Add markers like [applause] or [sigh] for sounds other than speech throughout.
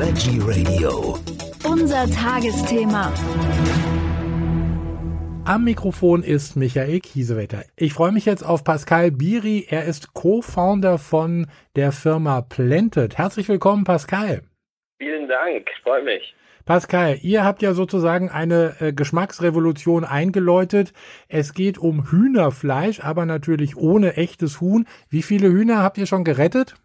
Veggie Radio. Unser Tagesthema. Am Mikrofon ist Michael Kiesewetter. Ich freue mich jetzt auf Pascal Biri. Er ist Co-Founder von der Firma Planted. Herzlich willkommen, Pascal. Vielen Dank, freut mich. Pascal, ihr habt ja sozusagen eine äh, Geschmacksrevolution eingeläutet. Es geht um Hühnerfleisch, aber natürlich ohne echtes Huhn. Wie viele Hühner habt ihr schon gerettet?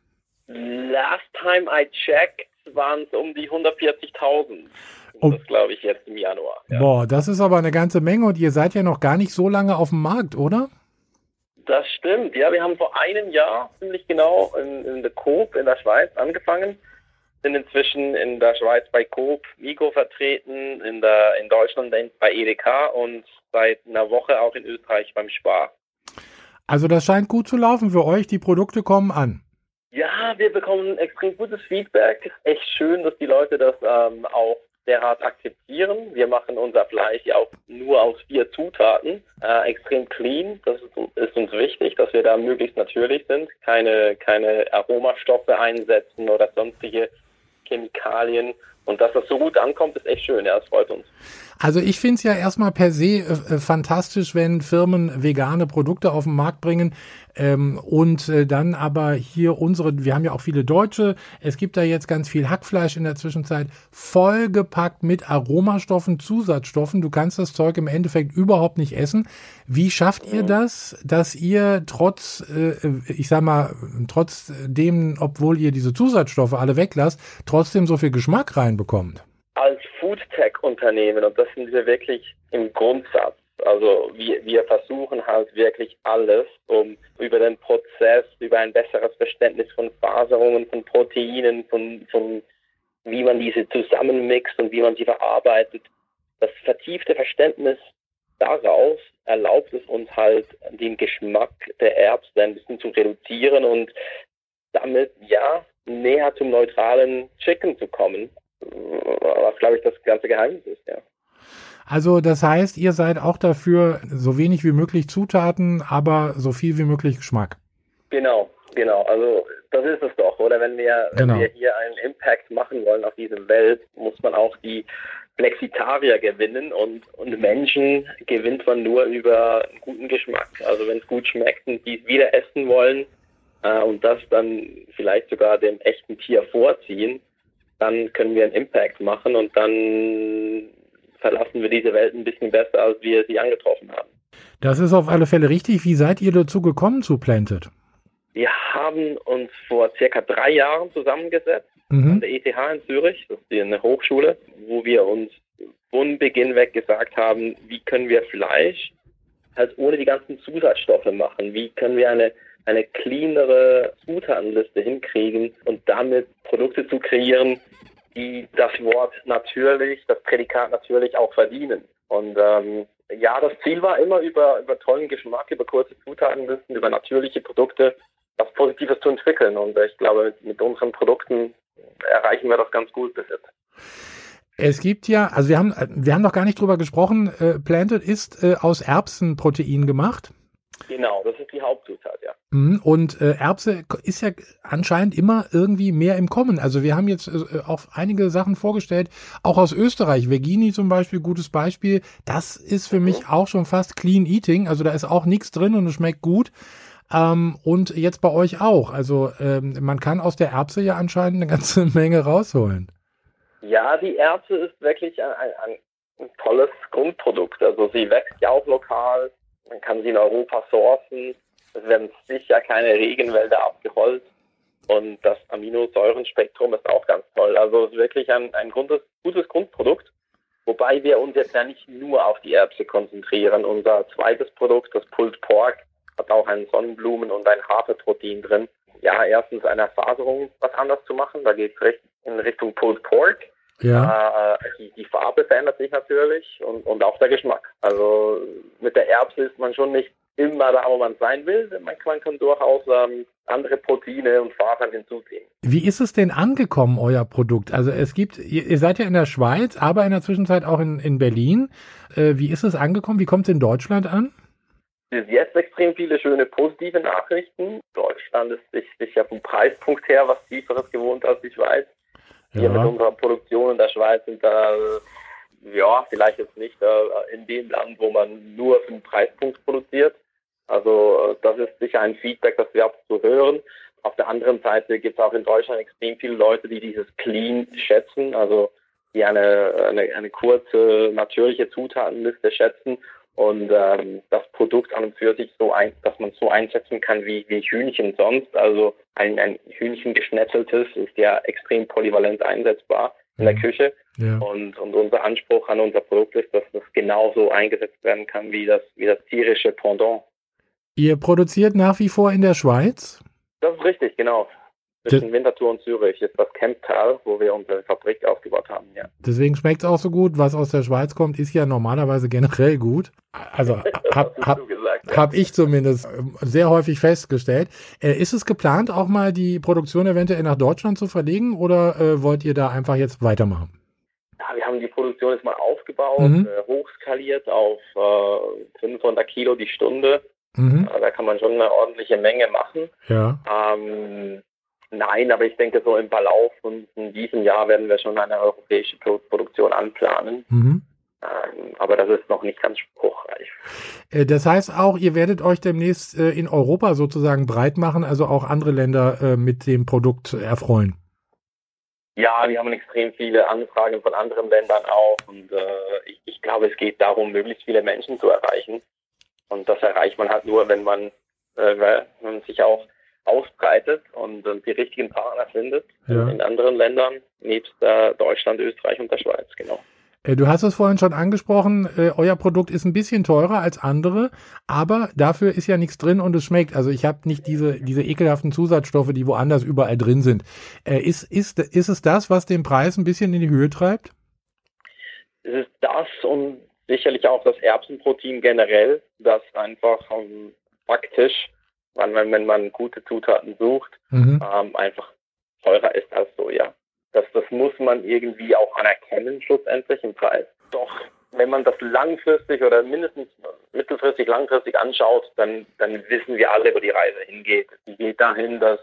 Last time I checked waren es um die 140.000. Oh. Das glaube ich jetzt im Januar. Ja. Boah, das ist aber eine ganze Menge und ihr seid ja noch gar nicht so lange auf dem Markt, oder? Das stimmt. Ja, wir haben vor einem Jahr ziemlich genau in, in der Coop in der Schweiz angefangen. Sind inzwischen in der Schweiz bei Coop, Migo vertreten, in, der, in Deutschland bei Edeka und seit einer Woche auch in Österreich beim Spar. Also das scheint gut zu laufen für euch. Die Produkte kommen an. Ja, wir bekommen extrem gutes Feedback. Echt schön, dass die Leute das ähm, auch derart akzeptieren. Wir machen unser Fleisch ja auch nur aus vier Zutaten, äh, extrem clean. Das ist, ist, uns wichtig, dass wir da möglichst natürlich sind, keine, keine Aromastoffe einsetzen oder sonstige Chemikalien. Und dass das so gut ankommt, ist echt schön. Ja, das freut uns. Also ich finde es ja erstmal per se äh, fantastisch, wenn Firmen vegane Produkte auf den Markt bringen ähm, und äh, dann aber hier unsere, wir haben ja auch viele Deutsche, es gibt da jetzt ganz viel Hackfleisch in der Zwischenzeit, vollgepackt mit Aromastoffen, Zusatzstoffen. Du kannst das Zeug im Endeffekt überhaupt nicht essen. Wie schafft ihr das, dass ihr trotz, äh, ich sag mal, trotzdem, obwohl ihr diese Zusatzstoffe alle weglasst, trotzdem so viel Geschmack reinbekommt? als Foodtech-Unternehmen, und das sind wir wirklich im Grundsatz, also wir, wir versuchen halt wirklich alles, um über den Prozess, über ein besseres Verständnis von Faserungen, von Proteinen, von, von wie man diese zusammenmixt und wie man sie verarbeitet. Das vertiefte Verständnis daraus erlaubt es uns halt, den Geschmack der Erbsen ein bisschen zu reduzieren und damit, ja, näher zum neutralen Chicken zu kommen was, glaube ich, das ganze Geheimnis ist, ja. Also das heißt, ihr seid auch dafür, so wenig wie möglich Zutaten, aber so viel wie möglich Geschmack. Genau, genau. Also das ist es doch, oder? Wenn wir, genau. wenn wir hier einen Impact machen wollen auf diese Welt, muss man auch die Flexitarier gewinnen und, und Menschen gewinnt man nur über einen guten Geschmack. Also wenn es gut schmeckt und die es wieder essen wollen äh, und das dann vielleicht sogar dem echten Tier vorziehen, dann können wir einen Impact machen und dann verlassen wir diese Welt ein bisschen besser, als wir sie angetroffen haben. Das ist auf alle Fälle richtig. Wie seid ihr dazu gekommen zu Planted? Wir haben uns vor circa drei Jahren zusammengesetzt mhm. an der ETH in Zürich, das ist eine Hochschule, wo wir uns von Beginn weg gesagt haben, wie können wir Fleisch halt ohne die ganzen Zusatzstoffe machen? Wie können wir eine eine cleanere Zutatenliste hinkriegen und damit Produkte zu kreieren, die das Wort natürlich, das Prädikat natürlich auch verdienen. Und ähm, ja, das Ziel war immer über, über tollen Geschmack, über kurze Zutatenlisten, über natürliche Produkte was Positives zu entwickeln. Und ich glaube, mit, mit unseren Produkten erreichen wir das ganz gut bis jetzt. Es gibt ja, also wir haben, wir haben noch gar nicht drüber gesprochen, äh, Planted ist äh, aus Erbsenprotein gemacht. Genau, das ist die Hauptzutat, ja. Mhm, und äh, Erbse ist ja anscheinend immer irgendwie mehr im Kommen. Also wir haben jetzt äh, auch einige Sachen vorgestellt, auch aus Österreich. Vegini zum Beispiel, gutes Beispiel. Das ist für mhm. mich auch schon fast Clean Eating. Also da ist auch nichts drin und es schmeckt gut. Ähm, und jetzt bei euch auch. Also ähm, man kann aus der Erbse ja anscheinend eine ganze [laughs] Menge rausholen. Ja, die Erbse ist wirklich ein, ein, ein tolles Grundprodukt. Also sie wächst ja auch lokal man kann sie in Europa sourcen. Es werden sicher keine Regenwälder abgeholzt. Und das Aminosäurenspektrum ist auch ganz toll. Also es ist wirklich ein, ein gutes, gutes Grundprodukt. Wobei wir uns jetzt ja nicht nur auf die Erbse konzentrieren. Unser zweites Produkt, das Pulled Pork, hat auch ein Sonnenblumen- und ein Haferprotein drin. Ja, erstens eine Erfaserung, was anders zu machen. Da geht es in Richtung Pulled Pork. Ja. Äh, die, die, Farbe verändert sich natürlich und, und auch der Geschmack. Also mit der Erbse ist man schon nicht immer da, wo man sein will. Man, man kann durchaus ähm, andere Proteine und Fasern hinzuziehen. Wie ist es denn angekommen, euer Produkt? Also es gibt, ihr, ihr seid ja in der Schweiz, aber in der Zwischenzeit auch in, in Berlin. Äh, wie ist es angekommen? Wie kommt es in Deutschland an? Bis jetzt extrem viele schöne positive Nachrichten. Deutschland ist sicher vom Preispunkt her was Tieferes gewohnt als die Schweiz. Wir mit unserer Produktion in der Schweiz sind da, ja, vielleicht jetzt nicht äh, in dem Land, wo man nur für den Preispunkt produziert. Also äh, das ist sicher ein Feedback, das wir zu hören. Auf der anderen Seite gibt es auch in Deutschland extrem viele Leute, die dieses Clean schätzen, also die eine, eine, eine kurze, natürliche Zutatenliste schätzen und ähm, das Produkt an und für sich so ein, dass man so einsetzen kann wie, wie Hühnchen sonst. Also ein, ein Hühnchen geschnetzeltes ist ja extrem polyvalent einsetzbar in der mhm. Küche. Ja. Und, und unser Anspruch an unser Produkt ist, dass das genauso eingesetzt werden kann wie das, wie das tierische Pendant. Ihr produziert nach wie vor in der Schweiz? Das ist richtig, genau. Zwischen Winterthur und Zürich ist das Kemptal, wo wir unsere Fabrik aufgebaut haben, ja. Deswegen schmeckt es auch so gut. Was aus der Schweiz kommt, ist ja normalerweise generell gut. Also [laughs] habe hab, hab ich zumindest ähm, sehr häufig festgestellt. Äh, ist es geplant, auch mal die Produktion eventuell nach Deutschland zu verlegen oder äh, wollt ihr da einfach jetzt weitermachen? Ja, wir haben die Produktion jetzt mal aufgebaut, mhm. äh, hochskaliert auf 500 äh, Kilo die Stunde. Mhm. Da kann man schon eine ordentliche Menge machen. Ja. Ähm, Nein, aber ich denke, so im Verlauf von diesem Jahr werden wir schon eine europäische Produktion anplanen. Mhm. Ähm, aber das ist noch nicht ganz spruchreif. Äh, das heißt auch, ihr werdet euch demnächst äh, in Europa sozusagen breit machen, also auch andere Länder äh, mit dem Produkt erfreuen. Ja, wir haben extrem viele Anfragen von anderen Ländern auch und äh, ich, ich, glaube, es geht darum, möglichst viele Menschen zu erreichen. Und das erreicht man halt nur, wenn man, äh, wenn man sich auch ausbreitet und, und die richtigen Partner findet ja. in anderen Ländern, nebst äh, Deutschland, Österreich und der Schweiz, genau. Äh, du hast es vorhin schon angesprochen, äh, euer Produkt ist ein bisschen teurer als andere, aber dafür ist ja nichts drin und es schmeckt. Also ich habe nicht diese, diese ekelhaften Zusatzstoffe, die woanders überall drin sind. Äh, ist, ist, ist es das, was den Preis ein bisschen in die Höhe treibt? Es ist das und sicherlich auch das Erbsenprotein generell, das einfach um, faktisch wenn, wenn man gute Zutaten sucht, mhm. ähm, einfach teurer ist als Soja. Das, das muss man irgendwie auch anerkennen, schlussendlich im Preis. Doch wenn man das langfristig oder mindestens mittelfristig, langfristig anschaut, dann, dann wissen wir alle, wo die Reise hingeht. Die geht dahin, dass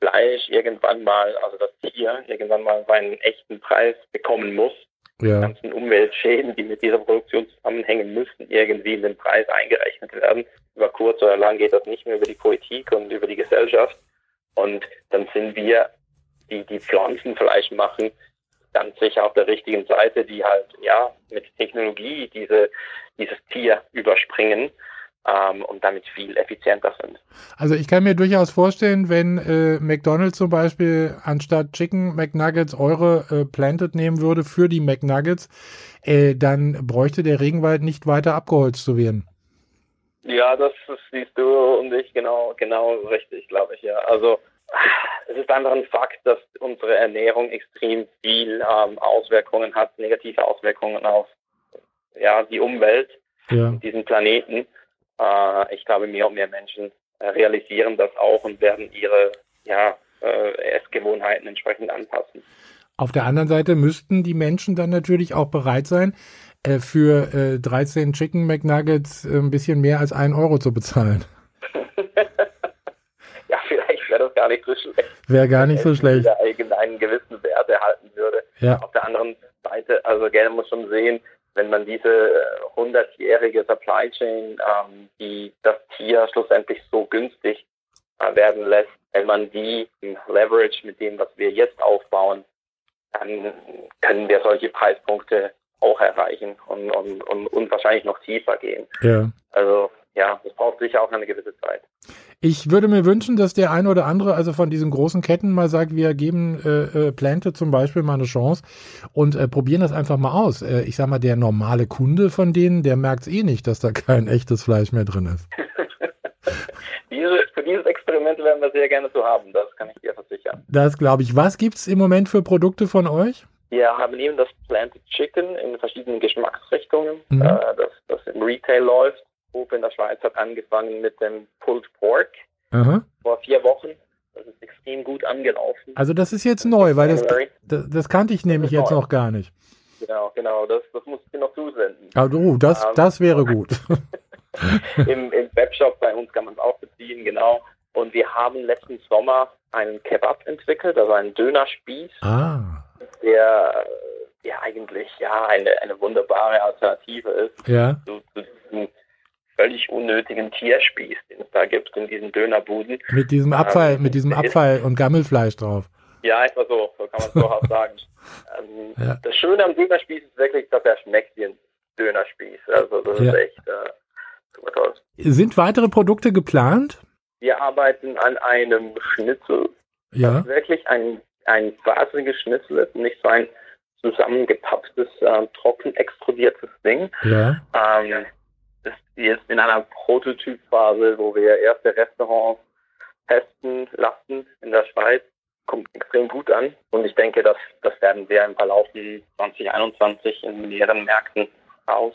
Fleisch irgendwann mal, also das Tier irgendwann mal seinen echten Preis bekommen muss. Ja. Die ganzen Umweltschäden, die mit dieser Produktion zusammenhängen, müssen irgendwie in den Preis eingerechnet werden über kurz oder lang geht das nicht mehr über die Politik und über die Gesellschaft. Und dann sind wir, die die Pflanzenfleisch machen, ganz sicher auf der richtigen Seite, die halt ja mit Technologie diese, dieses Tier überspringen ähm, und damit viel effizienter sind. Also ich kann mir durchaus vorstellen, wenn äh, McDonald's zum Beispiel anstatt Chicken McNuggets eure äh, Planted nehmen würde für die McNuggets, äh, dann bräuchte der Regenwald nicht weiter abgeholzt zu werden. Ja, das, siehst du und ich genau, genau richtig, glaube ich, ja. Also es ist einfach ein Fakt, dass unsere Ernährung extrem viel ähm, Auswirkungen hat, negative Auswirkungen auf ja, die Umwelt, ja. diesen Planeten. Äh, ich glaube, mehr und mehr Menschen äh, realisieren das auch und werden ihre ja, äh, Essgewohnheiten entsprechend anpassen. Auf der anderen Seite müssten die Menschen dann natürlich auch bereit sein, äh, für äh, 13 Chicken McNuggets ein bisschen mehr als einen Euro zu bezahlen. [laughs] ja, vielleicht wäre das gar nicht so schlecht. Wäre gar nicht so schlecht. Wenn einen gewissen Wert erhalten würde. Ja. Auf der anderen Seite, also gerne muss schon sehen, wenn man diese 100-jährige äh, Supply Chain, ähm, die das Tier schlussendlich so günstig äh, werden lässt, wenn man die Leverage mit dem, was wir jetzt aufbauen, dann können wir solche Preispunkte auch erreichen und, und, und, und wahrscheinlich noch tiefer gehen. Ja. Also ja, das braucht sicher auch eine gewisse Zeit. Ich würde mir wünschen, dass der eine oder andere, also von diesen großen Ketten mal sagt, wir geben äh, äh, Plante zum Beispiel mal eine Chance und äh, probieren das einfach mal aus. Äh, ich sag mal, der normale Kunde von denen, der merkt es eh nicht, dass da kein echtes Fleisch mehr drin ist. [laughs] Diese, für dieses Experiment werden wir sehr gerne so haben, das kann ich dir versichern. Das glaube ich. Was gibt es im Moment für Produkte von euch? Wir haben eben das Planted Chicken in verschiedenen Geschmacksrichtungen, mhm. äh, das, das im Retail läuft. Hope in der Schweiz hat angefangen mit dem Pulled Pork Aha. vor vier Wochen. Das ist extrem gut angelaufen. Also das ist jetzt neu, weil das, das, das kannte ich nämlich jetzt neu. noch gar nicht. Genau, genau, das, das muss ich dir noch zusenden. Ah, oh, das, um, das wäre [laughs] gut. Im, Im Webshop bei uns kann man es auch beziehen, genau. Und wir haben letzten Sommer einen Kebab entwickelt, also einen Dönerspieß. Ah der, der eigentlich ja eine, eine wunderbare Alternative ist Ja. zu, zu diesem völlig unnötigen Tierspieß, den es da gibt in diesen Dönerbuden. Mit diesem Abfall, Ähm, mit diesem [laughs] Abfall und Gammelfleisch drauf. Ja, etwa so, so kann man es durchaus [laughs] sagen. Ähm, Ja. Das Schöne am Dönerspieß ist wirklich, dass er schmeckt wie ein Dönerspieß. Also das Ja. ist echt äh, super toll. Sind weitere Produkte geplant? Wir arbeiten an einem Schnitzel, Ja. wirklich ein, ein faseriges Schnitzel ist, nicht so ein zusammengepapptes, äh, trocken extrudiertes Ding. Ja. Ähm, ist jetzt in einer Prototypphase, wo wir erste Restaurants testen lassen in der Schweiz. Kommt extrem gut an und ich denke, dass das werden wir im Verlauf von 2021 in mehreren Märkten aus,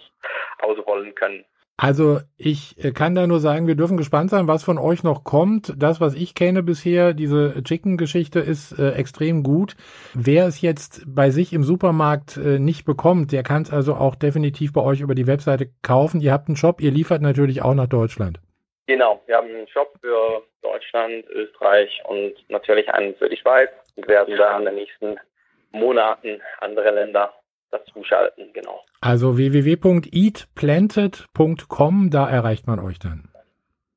ausrollen können. Also ich äh, kann da nur sagen, wir dürfen gespannt sein, was von euch noch kommt. Das, was ich kenne bisher, diese Chicken-Geschichte ist äh, extrem gut. Wer es jetzt bei sich im Supermarkt äh, nicht bekommt, der kann es also auch definitiv bei euch über die Webseite kaufen. Ihr habt einen Shop, ihr liefert natürlich auch nach Deutschland. Genau, wir haben einen Shop für Deutschland, Österreich und natürlich einen für die Schweiz und werden da in den nächsten Monaten andere Länder dazu schalten, genau. Also www.eatplanted.com, da erreicht man euch dann.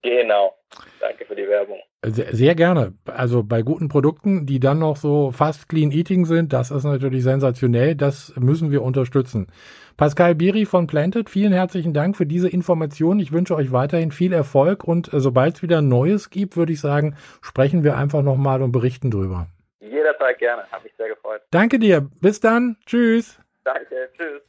Genau. Danke für die Werbung. Sehr, sehr gerne. Also bei guten Produkten, die dann noch so fast clean eating sind, das ist natürlich sensationell. Das müssen wir unterstützen. Pascal Biri von Planted, vielen herzlichen Dank für diese Information. Ich wünsche euch weiterhin viel Erfolg und äh, sobald es wieder Neues gibt, würde ich sagen, sprechen wir einfach nochmal und berichten drüber. Jederzeit gerne. Habe mich sehr gefreut. Danke dir. Bis dann. Tschüss. Danke. Tschüss.